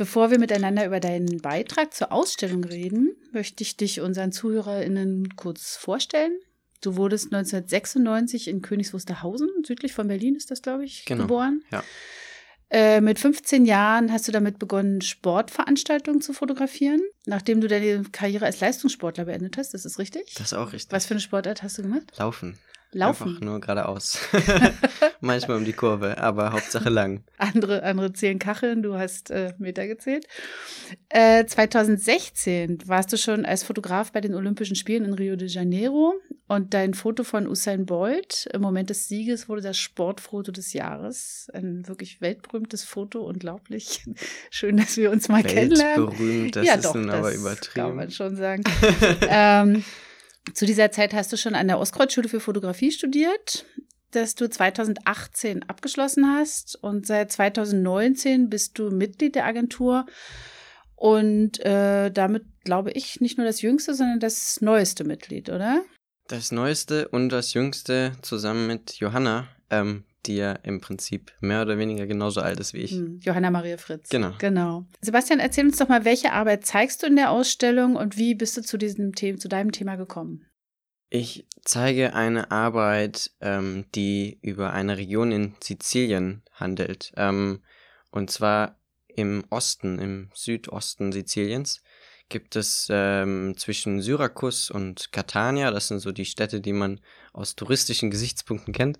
Bevor wir miteinander über deinen Beitrag zur Ausstellung reden, möchte ich dich unseren ZuhörerInnen kurz vorstellen. Du wurdest 1996 in Königs Wusterhausen, südlich von Berlin ist das, glaube ich, Genau. geboren. Ja. Äh, mit 15 Jahren hast du damit begonnen, Sportveranstaltungen zu fotografieren, nachdem du deine Karriere als Leistungssportler beendet hast. Das ist richtig? Das ist auch richtig. Was für eine Sportart hast du gemacht? Laufen. Laufen. Einfach nur geradeaus. Manchmal um die Kurve, aber Hauptsache lang. Andere, andere zählen Kacheln, du hast äh, Meter gezählt. Äh, 2016 warst du schon als Fotograf bei den Olympischen Spielen in Rio de Janeiro und dein Foto von Usain Bolt im Moment des Sieges wurde das Sportfoto des Jahres. Ein wirklich weltberühmtes Foto, unglaublich. Schön, dass wir uns mal kennenlernen. Weltberühmt, das ja, ist doch, nun aber das kann übertrieben. man schon sagen. ähm, zu dieser Zeit hast du schon an der Ostkreuzschule für Fotografie studiert, das du 2018 abgeschlossen hast und seit 2019 bist du Mitglied der Agentur und äh, damit glaube ich nicht nur das jüngste, sondern das neueste Mitglied, oder? Das Neueste und das Jüngste zusammen mit Johanna, ähm, die ja im Prinzip mehr oder weniger genauso alt ist wie ich. Hm, Johanna Maria Fritz. Genau. Genau. Sebastian, erzähl uns doch mal, welche Arbeit zeigst du in der Ausstellung und wie bist du zu diesem Thema, zu deinem Thema gekommen? Ich zeige eine Arbeit, ähm, die über eine Region in Sizilien handelt. Ähm, und zwar im Osten, im Südosten Siziliens gibt es ähm, zwischen Syrakus und Catania, das sind so die Städte, die man aus touristischen Gesichtspunkten kennt,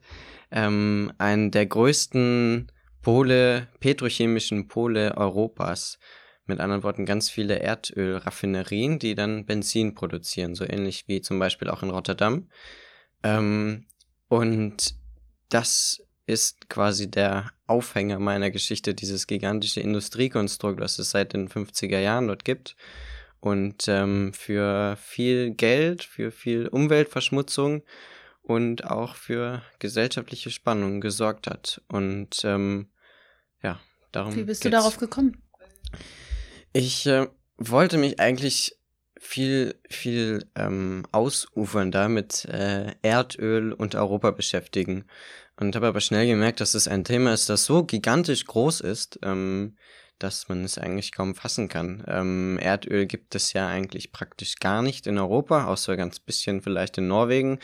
ähm, einen der größten Pole, petrochemischen Pole Europas. Mit anderen Worten, ganz viele Erdölraffinerien, die dann Benzin produzieren, so ähnlich wie zum Beispiel auch in Rotterdam. Ähm, und das ist quasi der Aufhänger meiner Geschichte, dieses gigantische Industriekonstrukt, das es seit den 50er Jahren dort gibt und ähm, für viel Geld, für viel Umweltverschmutzung und auch für gesellschaftliche Spannung gesorgt hat. Und ähm, ja, darum. Wie bist du geht's. darauf gekommen? Ich äh, wollte mich eigentlich viel, viel ähm, ausufernder mit äh, Erdöl und Europa beschäftigen. Und habe aber schnell gemerkt, dass es ein Thema ist, das so gigantisch groß ist, ähm, dass man es eigentlich kaum fassen kann. Ähm, Erdöl gibt es ja eigentlich praktisch gar nicht in Europa, außer ganz bisschen vielleicht in Norwegen.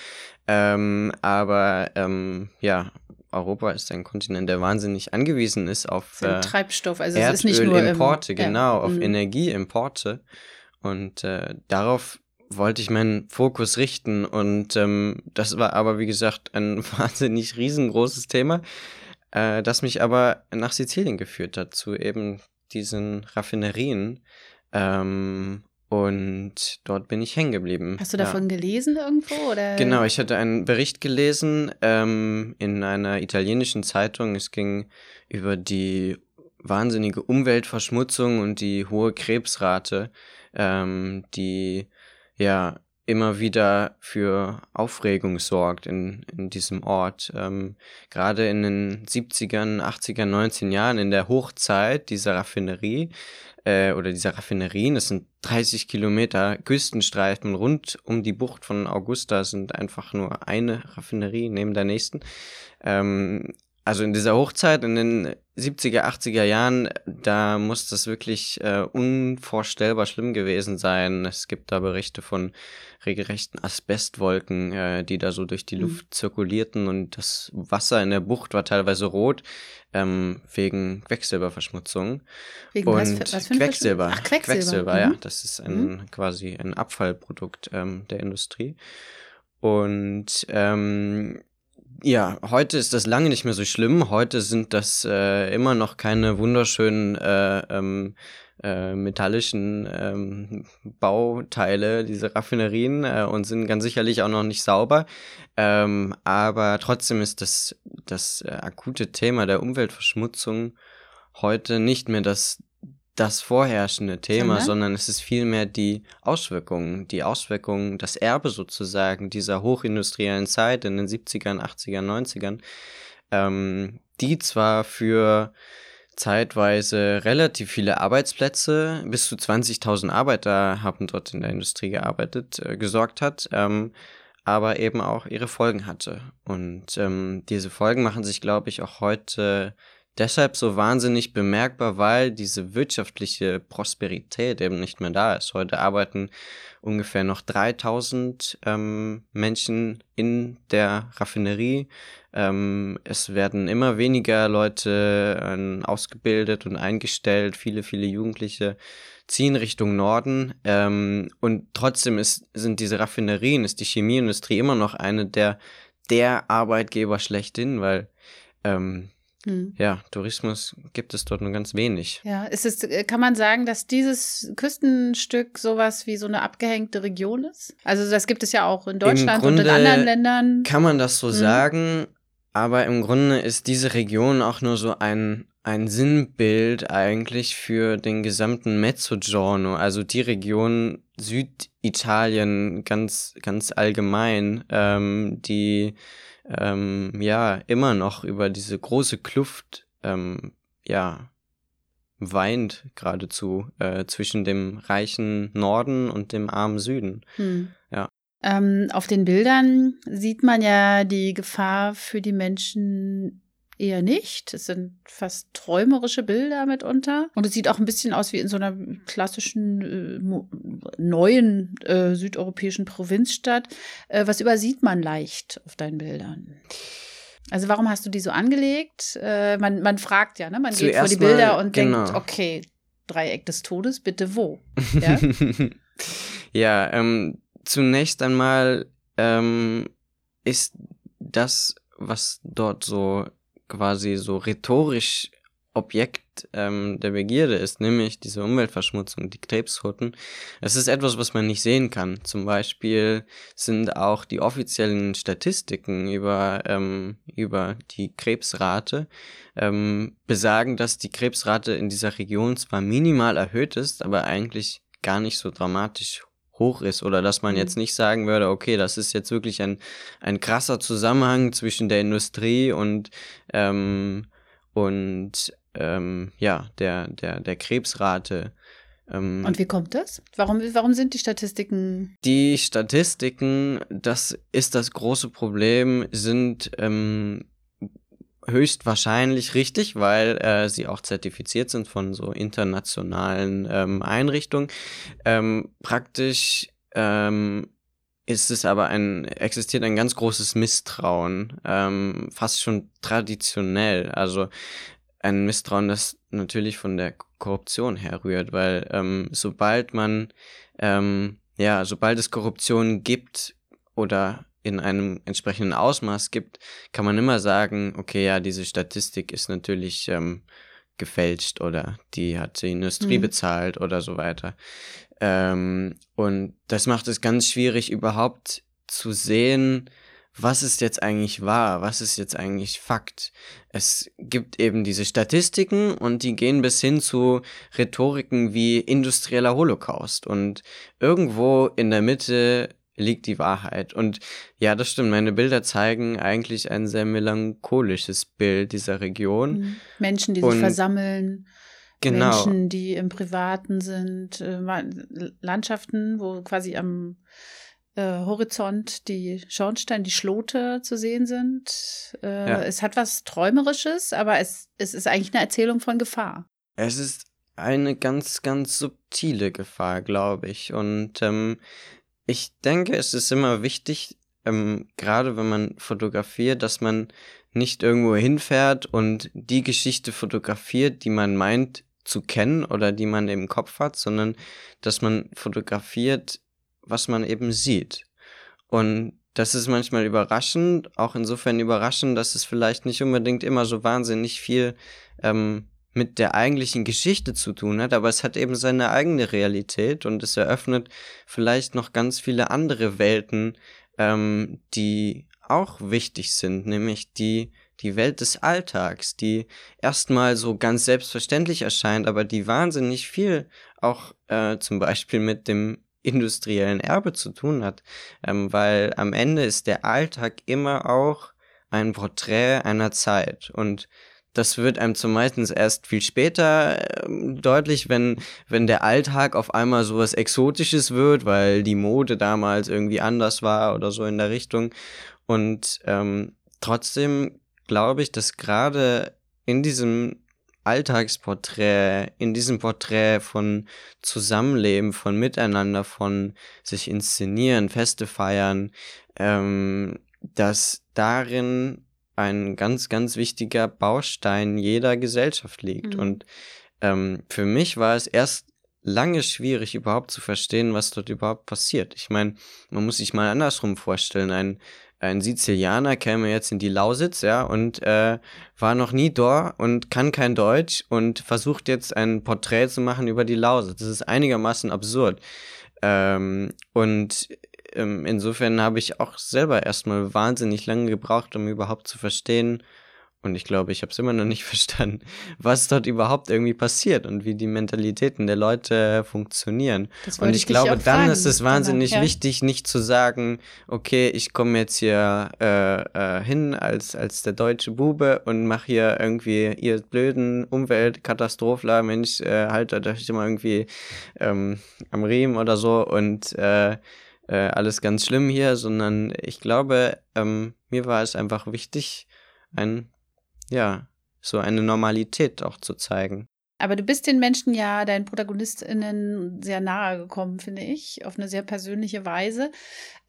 Ähm, aber ähm, ja, Europa ist ein Kontinent, der wahnsinnig angewiesen ist auf äh, Treibstoff, also es ist nicht nur ähm, ja, genau, auf mhm. Energieimporte. Und äh, darauf wollte ich meinen Fokus richten. Und ähm, das war aber, wie gesagt, ein wahnsinnig riesengroßes Thema, äh, das mich aber nach Sizilien geführt hat, zu eben diesen Raffinerien. Ähm, und dort bin ich hängen geblieben. Hast du Ja. davon gelesen irgendwo oder? Genau, ich hatte einen Bericht gelesen ähm, in einer italienischen Zeitung. Es ging über die wahnsinnige Umweltverschmutzung und die hohe Krebsrate, ähm, die ja immer wieder für Aufregung sorgt in, in diesem Ort. Ähm, gerade in den 70ern, 80ern, 19 Jahren, in der Hochzeit dieser Raffinerie äh, oder dieser Raffinerien, das sind 30 Kilometer Küstenstreifen rund um die Bucht von Augusta sind einfach nur eine Raffinerie neben der nächsten. Ähm, also in dieser Hochzeit, in den 70er, 80er Jahren, da muss das wirklich äh, unvorstellbar schlimm gewesen sein. Es gibt da Berichte von regelrechten Asbestwolken, äh, die da so durch die mhm. Luft zirkulierten und das Wasser in der Bucht war teilweise rot ähm, wegen Quecksilberverschmutzung. Wegen und was, was für Quecksilber. Ach, Quecksilber. Quecksilber, mhm. ja. Das ist ein mhm. quasi ein Abfallprodukt ähm, der Industrie. Und ähm, ja, heute ist das lange nicht mehr so schlimm. Heute sind das äh, immer noch keine wunderschönen äh, ähm, äh, metallischen ähm, Bauteile, diese Raffinerien, äh, und sind ganz sicherlich auch noch nicht sauber. Ähm, aber trotzdem ist das, das äh, akute Thema der Umweltverschmutzung heute nicht mehr das das vorherrschende Thema, sondern? sondern es ist vielmehr die Auswirkungen, die Auswirkungen, das Erbe sozusagen dieser hochindustriellen Zeit in den 70ern, 80ern, 90ern, ähm, die zwar für zeitweise relativ viele Arbeitsplätze, bis zu 20.000 Arbeiter haben dort in der Industrie gearbeitet, äh, gesorgt hat, ähm, aber eben auch ihre Folgen hatte. Und ähm, diese Folgen machen sich, glaube ich, auch heute deshalb so wahnsinnig bemerkbar, weil diese wirtschaftliche Prosperität eben nicht mehr da ist. Heute arbeiten ungefähr noch 3000 ähm, Menschen in der Raffinerie. Ähm, es werden immer weniger Leute äh, ausgebildet und eingestellt. Viele, viele Jugendliche ziehen Richtung Norden. Ähm, und trotzdem ist, sind diese Raffinerien, ist die Chemieindustrie immer noch eine der, der Arbeitgeber schlechthin, weil ähm, hm. Ja, Tourismus gibt es dort nur ganz wenig. Ja, ist es, äh, kann man sagen, dass dieses Küstenstück sowas wie so eine abgehängte Region ist? Also das gibt es ja auch in Deutschland und in anderen Ländern. Kann man das so hm. sagen, aber im Grunde ist diese Region auch nur so ein, ein Sinnbild eigentlich für den gesamten Mezzogiorno, also die Region Süditalien ganz, ganz allgemein, ähm, die ähm, ja immer noch über diese große Kluft ähm, ja weint geradezu äh, zwischen dem reichen Norden und dem armen Süden. Hm. Ja. Ähm, auf den Bildern sieht man ja die Gefahr für die Menschen eher nicht. Es sind fast träumerische Bilder mitunter. Und es sieht auch ein bisschen aus wie in so einer klassischen äh, neuen äh, südeuropäischen Provinzstadt. Äh, was übersieht man leicht auf deinen Bildern? Also warum hast du die so angelegt? Äh, man, man fragt ja, ne? Man Zuerst geht vor die Bilder mal, und genau. denkt, okay, Dreieck des Todes, bitte wo? Ja, ja ähm, zunächst einmal ähm, ist das, was dort so quasi so rhetorisch Objekt ähm, der Begierde ist, nämlich diese Umweltverschmutzung, die Krebshutten. Es ist etwas, was man nicht sehen kann. Zum Beispiel sind auch die offiziellen Statistiken über, ähm, über die Krebsrate ähm, besagen, dass die Krebsrate in dieser Region zwar minimal erhöht ist, aber eigentlich gar nicht so dramatisch hoch ist oder dass man jetzt mhm. nicht sagen würde, okay, das ist jetzt wirklich ein, ein krasser Zusammenhang zwischen der Industrie und, ähm, und ähm, ja, der, der, der Krebsrate. Ähm, und wie kommt das? Warum, warum sind die Statistiken? Die Statistiken, das ist das große Problem, sind ähm, höchstwahrscheinlich richtig, weil äh, sie auch zertifiziert sind von so internationalen ähm, Einrichtungen. Ähm, praktisch ähm, ist es aber ein, existiert ein ganz großes Misstrauen, ähm, fast schon traditionell. Also ein Misstrauen, das natürlich von der Korruption herrührt, weil ähm, sobald man, ähm, ja, sobald es Korruption gibt oder in einem entsprechenden Ausmaß gibt, kann man immer sagen, okay, ja, diese Statistik ist natürlich ähm, gefälscht oder die hat die Industrie mhm. bezahlt oder so weiter. Ähm, und das macht es ganz schwierig, überhaupt zu sehen, was ist jetzt eigentlich wahr, was ist jetzt eigentlich Fakt. Es gibt eben diese Statistiken und die gehen bis hin zu Rhetoriken wie industrieller Holocaust. Und irgendwo in der Mitte liegt die Wahrheit. Und ja, das stimmt. Meine Bilder zeigen eigentlich ein sehr melancholisches Bild dieser Region. Mhm. Menschen, die Und sich versammeln. Genau. Menschen, die im Privaten sind, äh, Landschaften, wo quasi am äh, Horizont die Schornstein, die Schlote zu sehen sind. Äh, ja. Es hat was Träumerisches, aber es, es ist eigentlich eine Erzählung von Gefahr. Es ist eine ganz, ganz subtile Gefahr, glaube ich. Und ähm, ich denke, es ist immer wichtig, ähm, gerade wenn man fotografiert, dass man nicht irgendwo hinfährt und die Geschichte fotografiert, die man meint zu kennen oder die man im Kopf hat, sondern dass man fotografiert, was man eben sieht. Und das ist manchmal überraschend, auch insofern überraschend, dass es vielleicht nicht unbedingt immer so wahnsinnig viel ähm, mit der eigentlichen Geschichte zu tun hat, aber es hat eben seine eigene Realität und es eröffnet vielleicht noch ganz viele andere Welten, ähm, die auch wichtig sind, nämlich die die Welt des Alltags, die erstmal so ganz selbstverständlich erscheint, aber die wahnsinnig viel auch äh, zum Beispiel mit dem industriellen Erbe zu tun hat, ähm, weil am Ende ist der Alltag immer auch ein Porträt einer Zeit und das wird einem zumeist erst viel später äh, deutlich, wenn, wenn der Alltag auf einmal so was Exotisches wird, weil die Mode damals irgendwie anders war oder so in der Richtung. Und ähm, trotzdem glaube ich, dass gerade in diesem Alltagsporträt, in diesem Porträt von Zusammenleben, von Miteinander, von sich inszenieren, Feste feiern, ähm, dass darin ein ganz, ganz wichtiger Baustein jeder Gesellschaft liegt. Mhm. Und ähm, für mich war es erst lange schwierig, überhaupt zu verstehen, was dort überhaupt passiert. Ich meine, man muss sich mal andersrum vorstellen. Ein, ein Sizilianer käme jetzt in die Lausitz, ja, und äh, war noch nie dort und kann kein Deutsch und versucht jetzt ein Porträt zu machen über die Lausitz. Das ist einigermaßen absurd. Ähm, und ähm, insofern habe ich auch selber erstmal wahnsinnig lange gebraucht, um überhaupt zu verstehen, und ich glaube, ich habe es immer noch nicht verstanden, was dort überhaupt irgendwie passiert und wie die Mentalitäten der Leute funktionieren. Und ich, ich glaube, dann ist es wahnsinnig ja. wichtig, nicht zu sagen, okay, ich komme jetzt hier äh, äh, hin als, als der deutsche Bube und mache hier irgendwie ihr blöden Umweltkatastrophler, Mensch, äh, haltet euch immer irgendwie ähm, am Riemen oder so und äh, äh, alles ganz schlimm hier, sondern ich glaube, ähm, mir war es einfach wichtig, ein, ja, so eine Normalität auch zu zeigen. Aber du bist den Menschen ja, deinen ProtagonistInnen sehr nahe gekommen, finde ich, auf eine sehr persönliche Weise.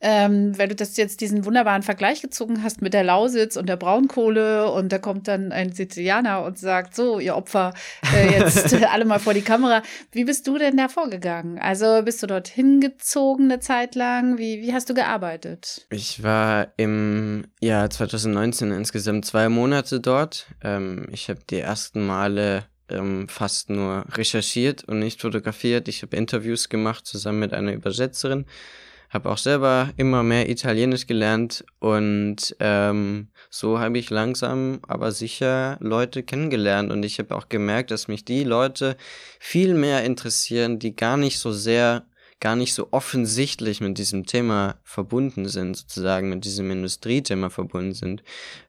Ähm, weil du das jetzt diesen wunderbaren Vergleich gezogen hast mit der Lausitz und der Braunkohle und da kommt dann ein Sizilianer und sagt, so, ihr Opfer, äh, jetzt alle mal vor die Kamera. Wie bist du denn da vorgegangen? Also bist du dort hingezogen eine Zeit lang? Wie, wie hast du gearbeitet? Ich war im Jahr 2019 insgesamt zwei Monate dort. Ähm, ich habe die ersten Male ähm, fast nur recherchiert und nicht fotografiert. Ich habe Interviews gemacht zusammen mit einer Übersetzerin, habe auch selber immer mehr Italienisch gelernt und ähm, so habe ich langsam aber sicher Leute kennengelernt und ich habe auch gemerkt, dass mich die Leute viel mehr interessieren, die gar nicht so sehr gar nicht so offensichtlich mit diesem Thema verbunden sind, sozusagen mit diesem Industriethema verbunden sind.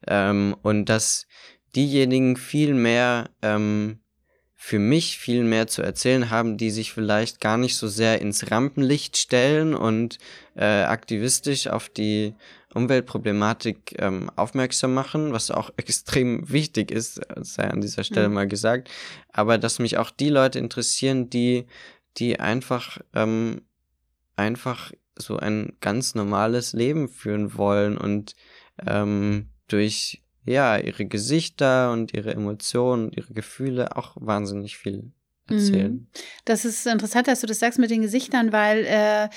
Ähm, und dass diejenigen viel mehr ähm, für mich viel mehr zu erzählen haben, die sich vielleicht gar nicht so sehr ins Rampenlicht stellen und äh, aktivistisch auf die Umweltproblematik ähm, aufmerksam machen, was auch extrem wichtig ist, sei an dieser Stelle mhm. mal gesagt, aber dass mich auch die Leute interessieren, die, die einfach, ähm, einfach so ein ganz normales Leben führen wollen und ähm, durch ja, ihre Gesichter und ihre Emotionen und ihre Gefühle auch wahnsinnig viel erzählen. Mhm. Das ist interessant, dass du das sagst mit den Gesichtern, weil äh,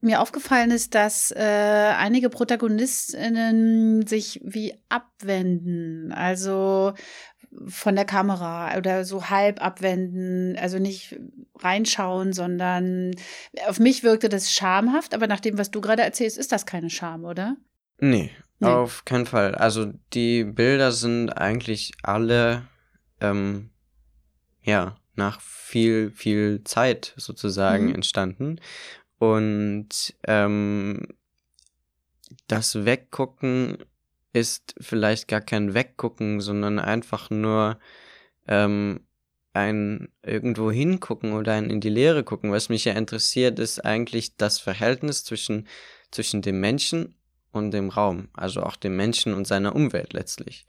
mir aufgefallen ist, dass äh, einige Protagonistinnen sich wie abwenden, also von der Kamera oder so halb abwenden, also nicht reinschauen, sondern auf mich wirkte das schamhaft, aber nach dem, was du gerade erzählst, ist das keine Scham, oder? Nee, Nee. Auf keinen Fall. Also die Bilder sind eigentlich alle, ähm, ja, nach viel, viel Zeit sozusagen mhm. entstanden. Und ähm, das Weggucken ist vielleicht gar kein Weggucken, sondern einfach nur ähm, ein irgendwo hingucken oder ein in die Leere gucken. Was mich ja interessiert, ist eigentlich das Verhältnis zwischen zwischen dem Menschen und dem Raum, also auch dem Menschen und seiner Umwelt letztlich.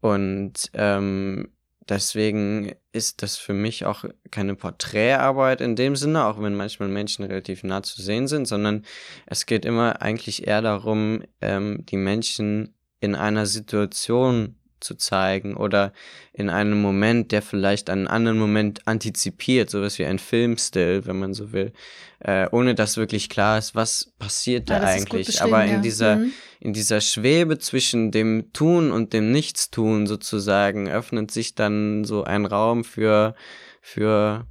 Und ähm, deswegen ist das für mich auch keine Porträtarbeit in dem Sinne, auch wenn manchmal Menschen relativ nah zu sehen sind, sondern es geht immer eigentlich eher darum, ähm, die Menschen in einer Situation zu zeigen oder in einem Moment, der vielleicht einen anderen Moment antizipiert, sowas wie ein Filmstill, wenn man so will, äh, ohne dass wirklich klar ist, was passiert da eigentlich. Aber in ja. dieser, mhm. in dieser Schwebe zwischen dem Tun und dem Nichtstun sozusagen öffnet sich dann so ein Raum für, für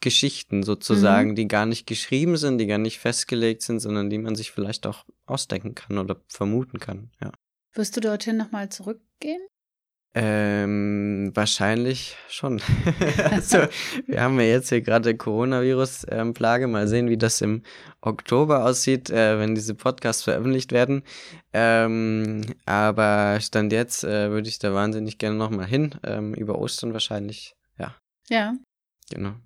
Geschichten sozusagen, mhm. die gar nicht geschrieben sind, die gar nicht festgelegt sind, sondern die man sich vielleicht auch ausdenken kann oder vermuten kann, ja. Wirst du dorthin nochmal zurückgehen? Ähm, wahrscheinlich schon. also, wir haben ja jetzt hier gerade Coronavirus-Plage. Mal sehen, wie das im Oktober aussieht, äh, wenn diese Podcasts veröffentlicht werden. Ähm, aber Stand jetzt äh, würde ich da wahnsinnig gerne nochmal hin. Ähm, über Ostern wahrscheinlich. Ja. Ja. Genau.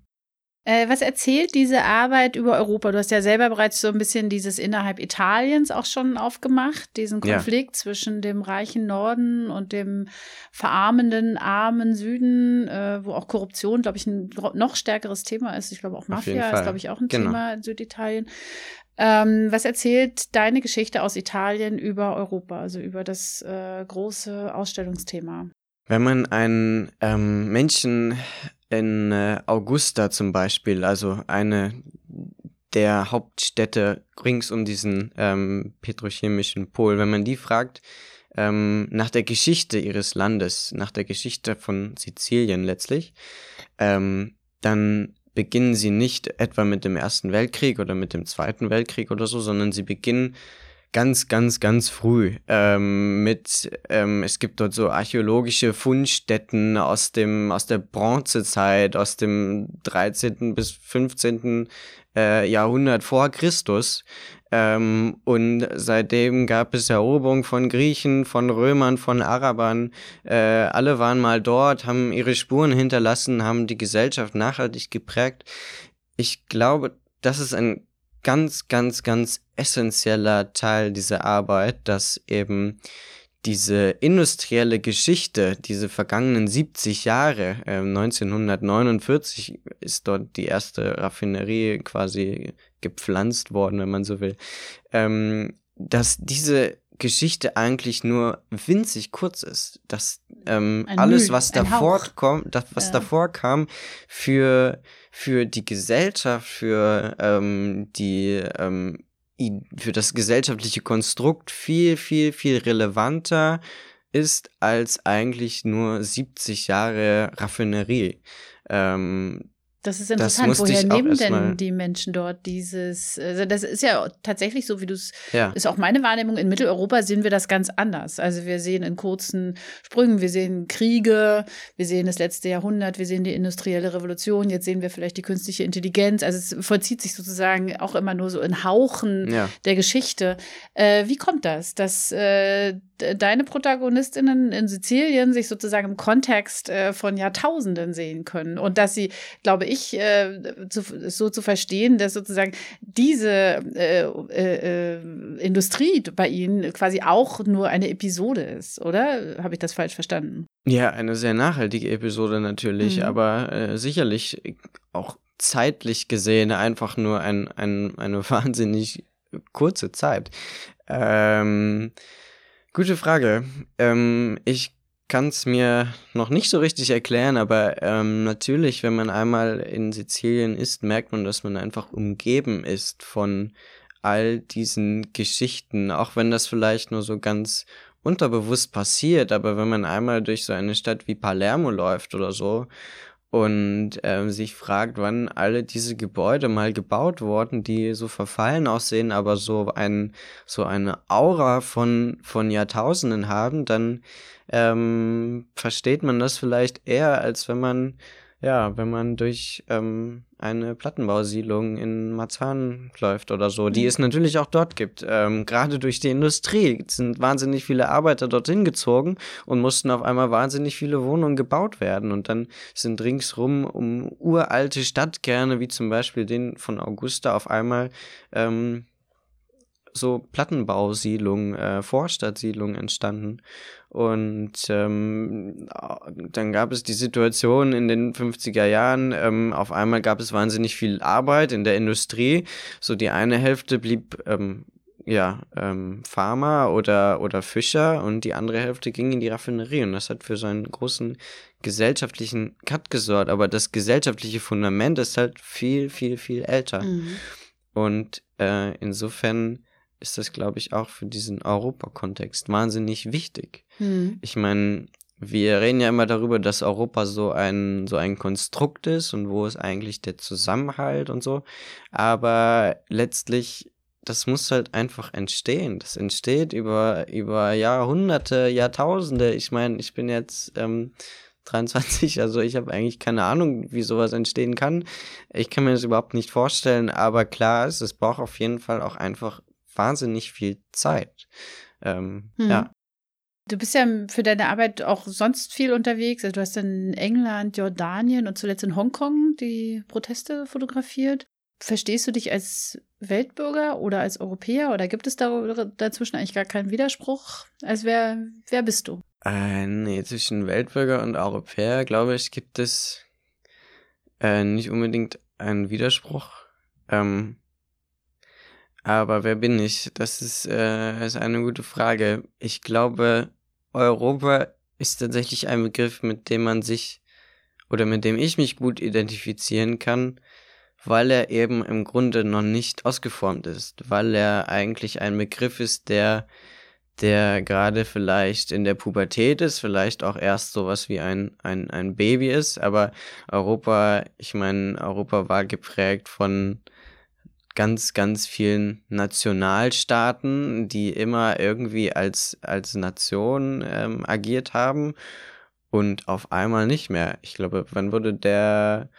Äh, was erzählt diese Arbeit über Europa? Du hast ja selber bereits so ein bisschen dieses innerhalb Italiens auch schon aufgemacht, diesen Konflikt ja. zwischen dem reichen Norden und dem verarmenden, armen Süden, äh, wo auch Korruption, glaube ich, ein noch stärkeres Thema ist. Ich glaube auch Mafia ist, glaube ich, auch ein genau. Thema in Süditalien. Ähm, was erzählt deine Geschichte aus Italien über Europa, also über das äh, große Ausstellungsthema? Wenn man einen ähm, Menschen in äh, Augusta zum Beispiel, also eine der Hauptstädte rings um diesen ähm, petrochemischen Pol, wenn man die fragt ähm, nach der Geschichte ihres Landes, nach der Geschichte von Sizilien letztlich, ähm, dann beginnen sie nicht etwa mit dem Ersten Weltkrieg oder mit dem Zweiten Weltkrieg oder so, sondern sie beginnen ganz, ganz, ganz früh ähm, mit, ähm, es gibt dort so archäologische Fundstätten aus dem, aus der Bronzezeit, aus dem 13. bis 15. Äh, Jahrhundert vor Christus. Ähm, und seitdem gab es Eroberung von Griechen, von Römern, von Arabern. Äh, alle waren mal dort, haben ihre Spuren hinterlassen, haben die Gesellschaft nachhaltig geprägt. Ich glaube, das ist ein ganz, ganz, ganz essentieller Teil dieser Arbeit, dass eben diese industrielle Geschichte, diese vergangenen 70 Jahre, äh, 1949 ist dort die erste Raffinerie quasi gepflanzt worden, wenn man so will, ähm, dass diese Geschichte eigentlich nur winzig kurz ist, dass ähm, alles, was davor kommt, das, was ja. davor kam, für für die Gesellschaft, für ähm, die ähm, für das gesellschaftliche Konstrukt viel, viel, viel relevanter ist als eigentlich nur 70 Jahre Raffinerie. Ähm, das ist interessant. Das Woher nehmen denn die Menschen dort dieses? Also das ist ja tatsächlich so, wie du es. Ja. Ist auch meine Wahrnehmung. In Mitteleuropa sehen wir das ganz anders. Also wir sehen in kurzen Sprüngen, wir sehen Kriege, wir sehen das letzte Jahrhundert, wir sehen die industrielle Revolution. Jetzt sehen wir vielleicht die künstliche Intelligenz. Also es vollzieht sich sozusagen auch immer nur so in Hauchen ja. der Geschichte. Äh, wie kommt das, dass äh, deine Protagonistinnen in Sizilien sich sozusagen im Kontext äh, von Jahrtausenden sehen können und dass sie, glaube ich, äh, zu, so zu verstehen, dass sozusagen diese äh, äh, äh, Industrie bei ihnen quasi auch nur eine Episode ist, oder? Habe ich das falsch verstanden? Ja, eine sehr nachhaltige Episode natürlich, mhm. aber äh, sicherlich auch zeitlich gesehen einfach nur ein, ein, eine wahnsinnig kurze Zeit. Ähm, Gute Frage. Ähm, ich kann es mir noch nicht so richtig erklären, aber ähm, natürlich, wenn man einmal in Sizilien ist, merkt man, dass man einfach umgeben ist von all diesen Geschichten, auch wenn das vielleicht nur so ganz unterbewusst passiert, aber wenn man einmal durch so eine Stadt wie Palermo läuft oder so und ähm, sich fragt, wann alle diese Gebäude mal gebaut wurden, die so verfallen aussehen, aber so ein so eine Aura von von Jahrtausenden haben, dann ähm, versteht man das vielleicht eher, als wenn man ja, wenn man durch ähm, eine Plattenbausiedlung in Marzahn läuft oder so, die mhm. es natürlich auch dort gibt. Ähm, Gerade durch die Industrie sind wahnsinnig viele Arbeiter dorthin gezogen und mussten auf einmal wahnsinnig viele Wohnungen gebaut werden. Und dann sind ringsrum um uralte Stadtkerne, wie zum Beispiel den von Augusta, auf einmal ähm, so Plattenbausiedlungen, äh, Vorstadtsiedlungen entstanden. Und ähm, dann gab es die Situation in den 50er Jahren, ähm, auf einmal gab es wahnsinnig viel Arbeit in der Industrie. So die eine Hälfte blieb ähm, ja, ähm, Farmer oder, oder Fischer und die andere Hälfte ging in die Raffinerie und das hat für so einen großen gesellschaftlichen Cut gesorgt, aber das gesellschaftliche Fundament ist halt viel, viel, viel älter. Mhm. Und äh, insofern ist das, glaube ich, auch für diesen Europakontext wahnsinnig wichtig. Mhm. Ich meine, wir reden ja immer darüber, dass Europa so ein, so ein Konstrukt ist und wo ist eigentlich der Zusammenhalt und so. Aber letztlich das muss halt einfach entstehen. Das entsteht über, über Jahrhunderte, Jahrtausende. Ich meine, ich bin jetzt ähm, 23, also ich habe eigentlich keine Ahnung, wie sowas entstehen kann. Ich kann mir das überhaupt nicht vorstellen, aber klar ist, es braucht auf jeden Fall auch einfach wahnsinnig viel Zeit. Ähm, hm. Ja. Du bist ja für deine Arbeit auch sonst viel unterwegs. Also du hast in England, Jordanien und zuletzt in Hongkong die Proteste fotografiert. Verstehst du dich als Weltbürger oder als Europäer oder gibt es da dazwischen eigentlich gar keinen Widerspruch? Als wer, wer bist du? Äh, nee, zwischen Weltbürger und Europäer, glaube ich, gibt es äh, nicht unbedingt einen Widerspruch. Ähm, aber wer bin ich? Das ist, äh, ist eine gute Frage. Ich glaube, Europa ist tatsächlich ein Begriff, mit dem man sich oder mit dem ich mich gut identifizieren kann weil er eben im Grunde noch nicht ausgeformt ist, weil er eigentlich ein Begriff ist, der der gerade vielleicht in der Pubertät ist, vielleicht auch erst sowas wie ein, ein, ein Baby ist, aber Europa, ich meine, Europa war geprägt von ganz, ganz vielen Nationalstaaten, die immer irgendwie als, als Nation ähm, agiert haben und auf einmal nicht mehr. Ich glaube, wann wurde der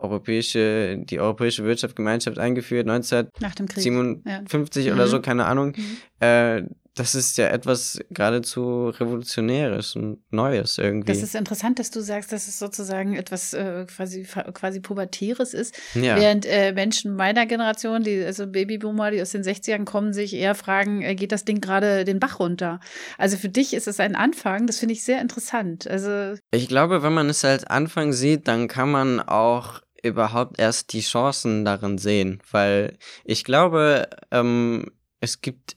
europäische, die Europäische Wirtschaftsgemeinschaft eingeführt, 1957 ja. oder so, mhm. keine Ahnung. Mhm. Äh, das ist ja etwas geradezu Revolutionäres und Neues irgendwie. Das ist interessant, dass du sagst, dass es sozusagen etwas äh, quasi, quasi Pubertäres ist. Ja. Während äh, Menschen meiner Generation, die, also Babyboomer, die aus den 60ern kommen, sich eher fragen, äh, geht das Ding gerade den Bach runter? Also für dich ist es ein Anfang, das finde ich sehr interessant. Also ich glaube, wenn man es als Anfang sieht, dann kann man auch überhaupt erst die Chancen darin sehen, weil ich glaube, ähm, es gibt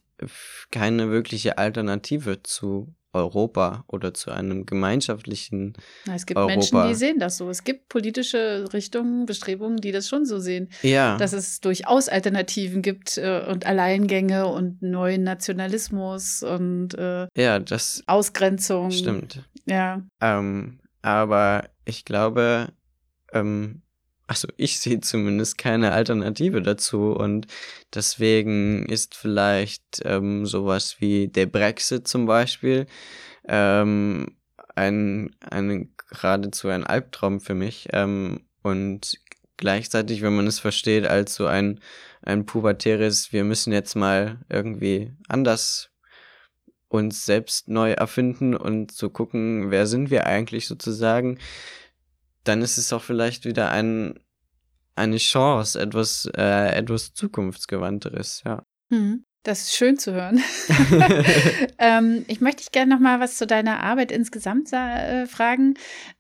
keine wirkliche Alternative zu Europa oder zu einem gemeinschaftlichen Na, Es gibt Europa. Menschen, die sehen das so. Es gibt politische Richtungen, Bestrebungen, die das schon so sehen. Ja. Dass es durchaus Alternativen gibt äh, und Alleingänge und neuen Nationalismus und äh, ja, das Ausgrenzung. Stimmt. Ja. Ähm, aber ich glaube, ähm, also ich sehe zumindest keine Alternative dazu und deswegen ist vielleicht ähm, sowas wie der Brexit zum Beispiel ähm, ein, ein geradezu ein Albtraum für mich ähm, und gleichzeitig, wenn man es versteht, als so ein, ein pubertäres, wir müssen jetzt mal irgendwie anders uns selbst neu erfinden und zu gucken, wer sind wir eigentlich sozusagen, dann ist es auch vielleicht wieder ein, eine Chance, etwas, äh, etwas Zukunftsgewandteres, ja. Hm, das ist schön zu hören. ähm, ich möchte dich gerne noch mal was zu deiner Arbeit insgesamt äh, fragen.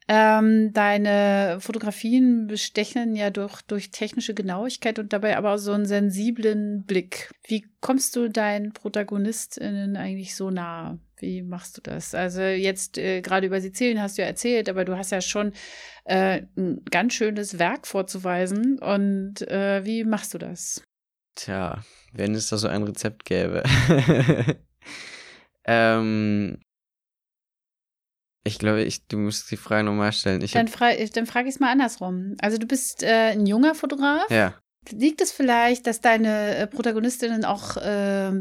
Ähm, deine Fotografien bestechen ja durch, durch technische Genauigkeit und dabei aber auch so einen sensiblen Blick. Wie kommst du deinen ProtagonistInnen eigentlich so nah? Wie machst du das? Also jetzt äh, gerade über Sizilien hast du ja erzählt, aber du hast ja schon äh, ein ganz schönes Werk vorzuweisen. Und äh, wie machst du das? Tja, wenn es da so ein Rezept gäbe. ähm, ich glaube, ich, du musst die Frage nochmal stellen. Ich dann, fra dann frage ich es mal andersrum. Also du bist äh, ein junger Fotograf. Ja. Liegt es vielleicht, dass deine äh, Protagonistinnen auch äh,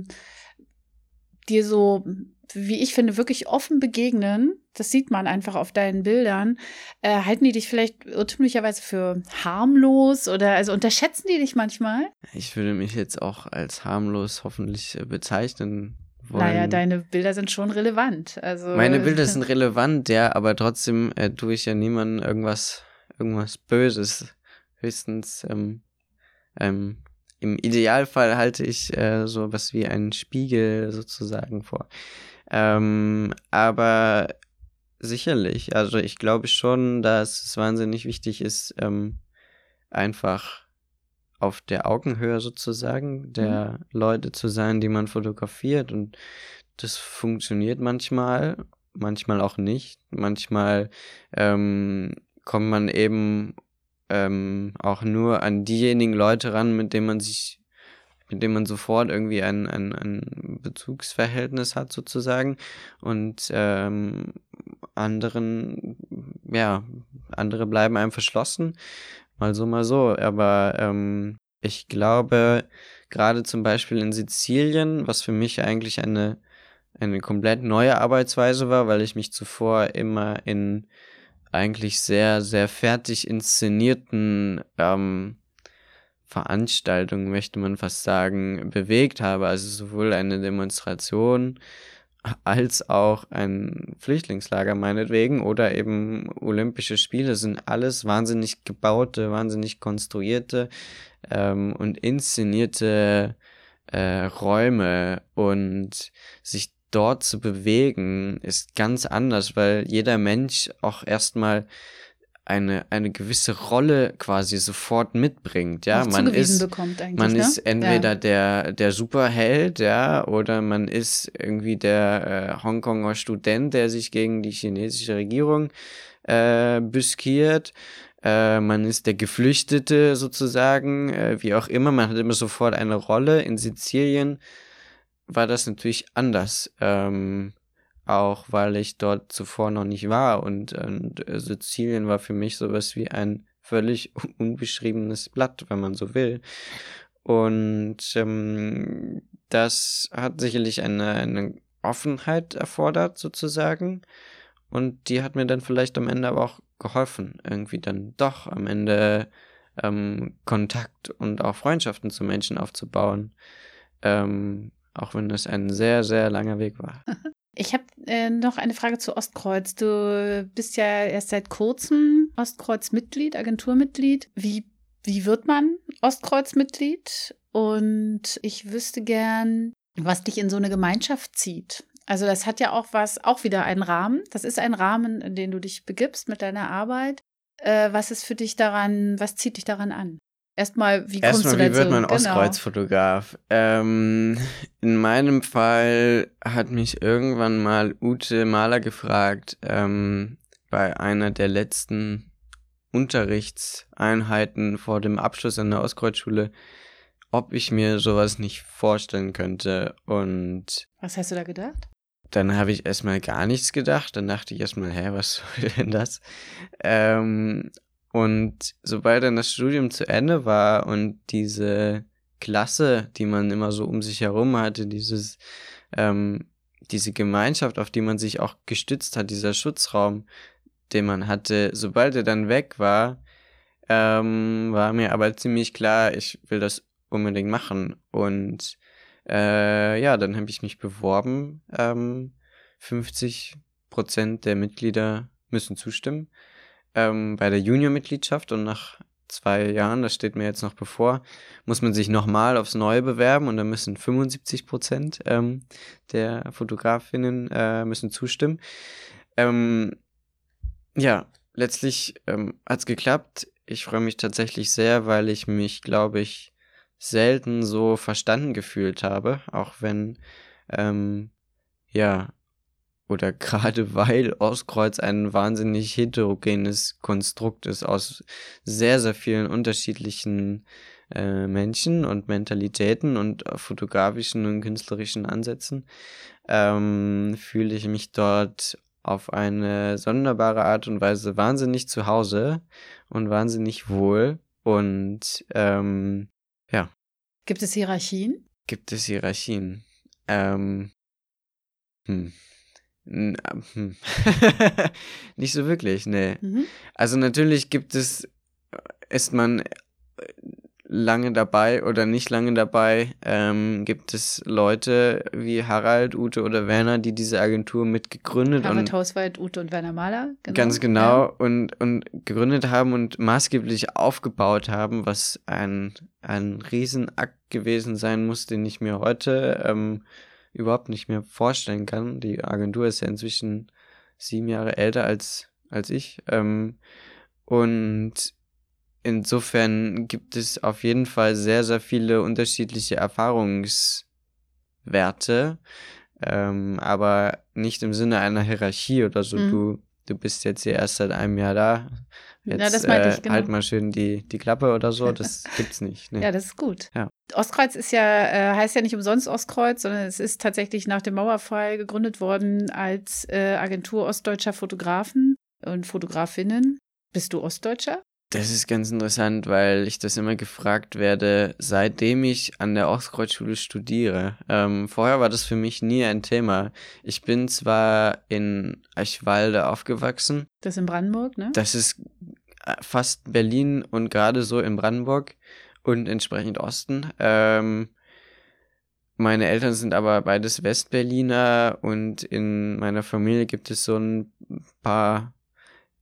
dir so wie ich finde, wirklich offen begegnen, das sieht man einfach auf deinen Bildern, äh, halten die dich vielleicht irrtümlicherweise für harmlos oder also unterschätzen die dich manchmal? Ich würde mich jetzt auch als harmlos hoffentlich äh, bezeichnen wollen. Naja, deine Bilder sind schon relevant. Also, Meine Bilder sind relevant, ja, aber trotzdem äh, tue ich ja niemandem irgendwas, irgendwas Böses. Höchstens ähm, ähm, im Idealfall halte ich äh, so was wie einen Spiegel sozusagen vor. Ähm, aber sicherlich, also ich glaube schon, dass es wahnsinnig wichtig ist, ähm, einfach auf der Augenhöhe sozusagen der mhm. Leute zu sein, die man fotografiert. Und das funktioniert manchmal, manchmal auch nicht. Manchmal ähm, kommt man eben ähm, auch nur an diejenigen Leute ran, mit denen man sich, mit denen man sofort irgendwie ein, ein, ein Bezugsverhältnis hat sozusagen und ähm, anderen, ja, andere bleiben einem verschlossen, mal so, mal so, aber ähm, ich glaube, gerade zum Beispiel in Sizilien, was für mich eigentlich eine, eine komplett neue Arbeitsweise war, weil ich mich zuvor immer in eigentlich sehr, sehr fertig inszenierten ähm, Veranstaltungen, möchte man fast sagen, bewegt habe. Also sowohl eine Demonstration als auch ein Flüchtlingslager meinetwegen oder eben Olympische Spiele sind alles wahnsinnig gebaute, wahnsinnig konstruierte ähm, und inszenierte äh, Räume und sich dort zu bewegen, ist ganz anders, weil jeder Mensch auch erstmal eine, eine gewisse Rolle quasi sofort mitbringt, ja. Auch man ist, bekommt eigentlich, man ne? ist entweder ja. der, der Superheld, ja, oder man ist irgendwie der äh, Hongkonger Student, der sich gegen die chinesische Regierung äh, büskiert. Äh, man ist der Geflüchtete sozusagen, äh, wie auch immer. Man hat immer sofort eine Rolle. In Sizilien war das natürlich anders. Ähm, auch weil ich dort zuvor noch nicht war und, und äh, Sizilien war für mich sowas wie ein völlig unbeschriebenes Blatt, wenn man so will. Und ähm, das hat sicherlich eine, eine Offenheit erfordert, sozusagen. Und die hat mir dann vielleicht am Ende aber auch geholfen, irgendwie dann doch am Ende ähm, Kontakt und auch Freundschaften zu Menschen aufzubauen. Ähm, auch wenn das ein sehr, sehr langer Weg war. Ich habe äh, noch eine Frage zu Ostkreuz. Du bist ja erst seit kurzem Ostkreuz-Mitglied, Agenturmitglied. Wie, wie wird man Ostkreuz-Mitglied? Und ich wüsste gern, was dich in so eine Gemeinschaft zieht. Also das hat ja auch was, auch wieder einen Rahmen. Das ist ein Rahmen, in den du dich begibst mit deiner Arbeit. Äh, was ist für dich daran, was zieht dich daran an? Erstmal, wie kommst Erstmal, du dazu? wie wird man genau. Ostkreuzfotograf? Ähm, in meinem Fall hat mich irgendwann mal Ute Mahler gefragt, ähm, bei einer der letzten Unterrichtseinheiten vor dem Abschluss an der Ostkreuzschule, ob ich mir sowas nicht vorstellen könnte. Und was hast du da gedacht? Dann habe ich erstmal gar nichts gedacht. Dann dachte ich erstmal, hä, was soll denn das? Ähm, und sobald dann das Studium zu Ende war und diese Klasse, die man immer so um sich herum hatte, dieses, ähm, diese Gemeinschaft, auf die man sich auch gestützt hat, dieser Schutzraum, den man hatte, sobald er dann weg war, ähm, war mir aber ziemlich klar, ich will das unbedingt machen. Und äh, ja, dann habe ich mich beworben. Ähm, 50 Prozent der Mitglieder müssen zustimmen ähm, bei der Junior-Mitgliedschaft und nach zwei Jahren, das steht mir jetzt noch bevor, muss man sich nochmal aufs Neue bewerben und da müssen 75 Prozent ähm, der Fotografinnen äh, müssen zustimmen. Ähm, ja, letztlich ähm, hat es geklappt. Ich freue mich tatsächlich sehr, weil ich mich, glaube ich, selten so verstanden gefühlt habe, auch wenn ähm, ja oder gerade weil Ostkreuz ein wahnsinnig heterogenes Konstrukt ist aus sehr, sehr vielen unterschiedlichen äh, Menschen und Mentalitäten und fotografischen und künstlerischen Ansätzen, ähm, fühle ich mich dort auf eine sonderbare Art und Weise wahnsinnig zu Hause und wahnsinnig wohl und ähm, ja. Gibt es Hierarchien? Gibt es Hierarchien? Ähm, hm. Hm. Nicht so wirklich, nee. Mhm. Also natürlich gibt es, ist man lange dabei oder nicht lange dabei, ähm, gibt es Leute wie Harald, Ute oder Werner, die diese Agentur mitgegründet Harald und Hauswald, Ute und Werner Mahler. Genau. Ganz genau ja. und, und gegründet haben und maßgeblich aufgebaut haben, was ein, ein Riesenakt gewesen sein muss, den ich mir heute ähm, überhaupt nicht mehr vorstellen kann. Die Agentur ist ja inzwischen sieben Jahre älter als, als ich. Ähm, und insofern gibt es auf jeden Fall sehr, sehr viele unterschiedliche Erfahrungswerte, ähm, aber nicht im Sinne einer Hierarchie oder so. Mhm. Du, du bist jetzt hier erst seit einem Jahr da. Jetzt ja, das meinte ich, äh, genau. halt mal schön die, die Klappe oder so, das gibt's nicht. Nee. Ja, das ist gut. Ja. Ostkreuz ist ja, äh, heißt ja nicht umsonst Ostkreuz, sondern es ist tatsächlich nach dem Mauerfall gegründet worden als äh, Agentur ostdeutscher Fotografen und Fotografinnen. Bist du Ostdeutscher? Das ist ganz interessant, weil ich das immer gefragt werde, seitdem ich an der Ostkreuzschule studiere. Ähm, vorher war das für mich nie ein Thema. Ich bin zwar in Eichwalde aufgewachsen. Das ist in Brandenburg, ne? Das ist äh, fast Berlin und gerade so in Brandenburg und entsprechend Osten. Ähm, meine Eltern sind aber beides Westberliner und in meiner Familie gibt es so ein paar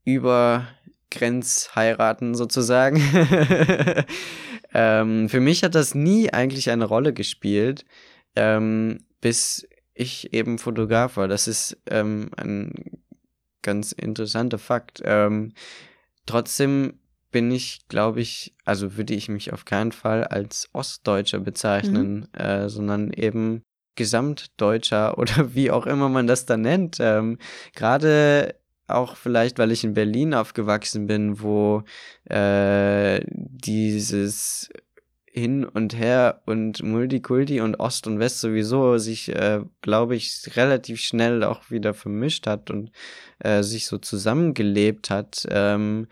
über Grenzheiraten sozusagen. ähm, für mich hat das nie eigentlich eine Rolle gespielt, ähm, bis ich eben Fotograf war. Das ist ähm, ein ganz interessanter Fakt. Ähm, trotzdem bin ich, glaube ich, also würde ich mich auf keinen Fall als Ostdeutscher bezeichnen, mhm. äh, sondern eben Gesamtdeutscher oder wie auch immer man das dann nennt. Ähm, Gerade auch vielleicht, weil ich in Berlin aufgewachsen bin, wo äh, dieses hin und her und Multikulti und Ost und West sowieso sich, äh, glaube ich, relativ schnell auch wieder vermischt hat und äh, sich so zusammengelebt hat, ähm,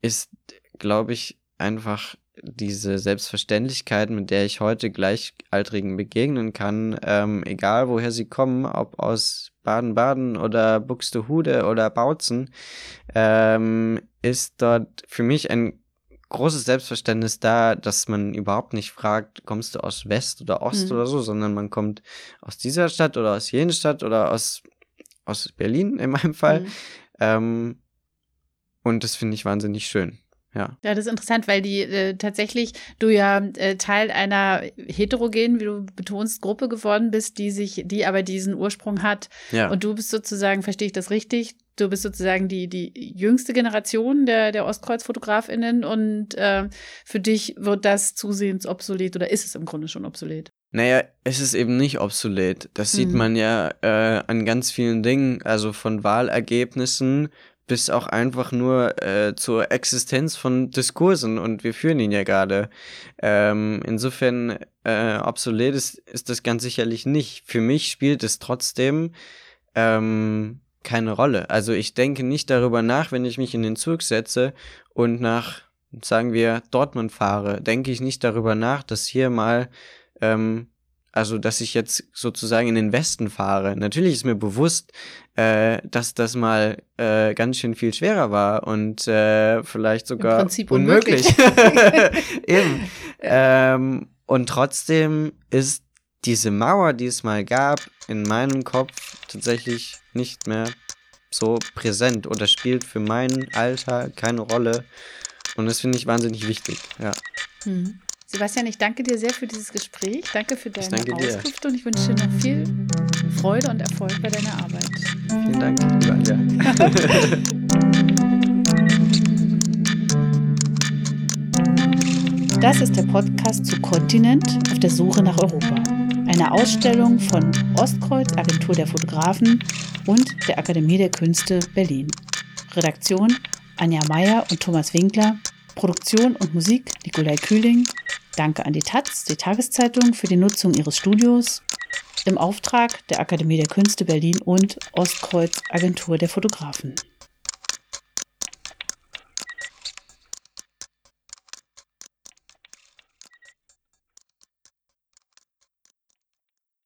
ist, glaube ich, einfach diese Selbstverständlichkeit, mit der ich heute Gleichaltrigen begegnen kann, ähm, egal woher sie kommen, ob aus Baden-Baden oder Buxtehude oder Bautzen, ähm, ist dort für mich ein großes Selbstverständnis da, dass man überhaupt nicht fragt, kommst du aus West oder Ost mhm. oder so, sondern man kommt aus dieser Stadt oder aus jener Stadt oder aus, aus Berlin in meinem Fall. Mhm. Ähm, und das finde ich wahnsinnig schön. Ja. ja, das ist interessant, weil die äh, tatsächlich du ja äh, Teil einer heterogenen, wie du betonst, Gruppe geworden bist, die sich, die aber diesen Ursprung hat. Ja. Und du bist sozusagen, verstehe ich das richtig? Du bist sozusagen die, die jüngste Generation der, der Ostkreuz-FotografInnen und äh, für dich wird das zusehends obsolet oder ist es im Grunde schon obsolet? Naja, es ist eben nicht obsolet. Das sieht mhm. man ja äh, an ganz vielen Dingen, also von Wahlergebnissen bis auch einfach nur äh, zur Existenz von Diskursen und wir führen ihn ja gerade. Ähm, insofern äh, obsolet ist, ist das ganz sicherlich nicht. Für mich spielt es trotzdem ähm, keine Rolle. Also ich denke nicht darüber nach, wenn ich mich in den Zug setze und nach, sagen wir, Dortmund fahre, denke ich nicht darüber nach, dass hier mal ähm, also dass ich jetzt sozusagen in den Westen fahre. Natürlich ist mir bewusst, äh, dass das mal äh, ganz schön viel schwerer war und äh, vielleicht sogar Im Prinzip unmöglich. unmöglich. Eben. Ähm, und trotzdem ist diese Mauer, die es mal gab, in meinem Kopf tatsächlich nicht mehr so präsent oder spielt für mein Alter keine Rolle. Und das finde ich wahnsinnig wichtig, ja. Hm. Sebastian, ich danke dir sehr für dieses Gespräch. Danke für deine Auskunft und ich wünsche dir noch viel Freude und Erfolg bei deiner Arbeit. Vielen Dank, liebe Anja. Das ist der Podcast zu Kontinent auf der Suche nach Europa. Eine Ausstellung von Ostkreuz, Agentur der Fotografen und der Akademie der Künste Berlin. Redaktion Anja Meyer und Thomas Winkler. Produktion und Musik Nikolai Kühling. Danke an die Taz, die Tageszeitung, für die Nutzung ihres Studios im Auftrag der Akademie der Künste Berlin und Ostkreuz Agentur der Fotografen.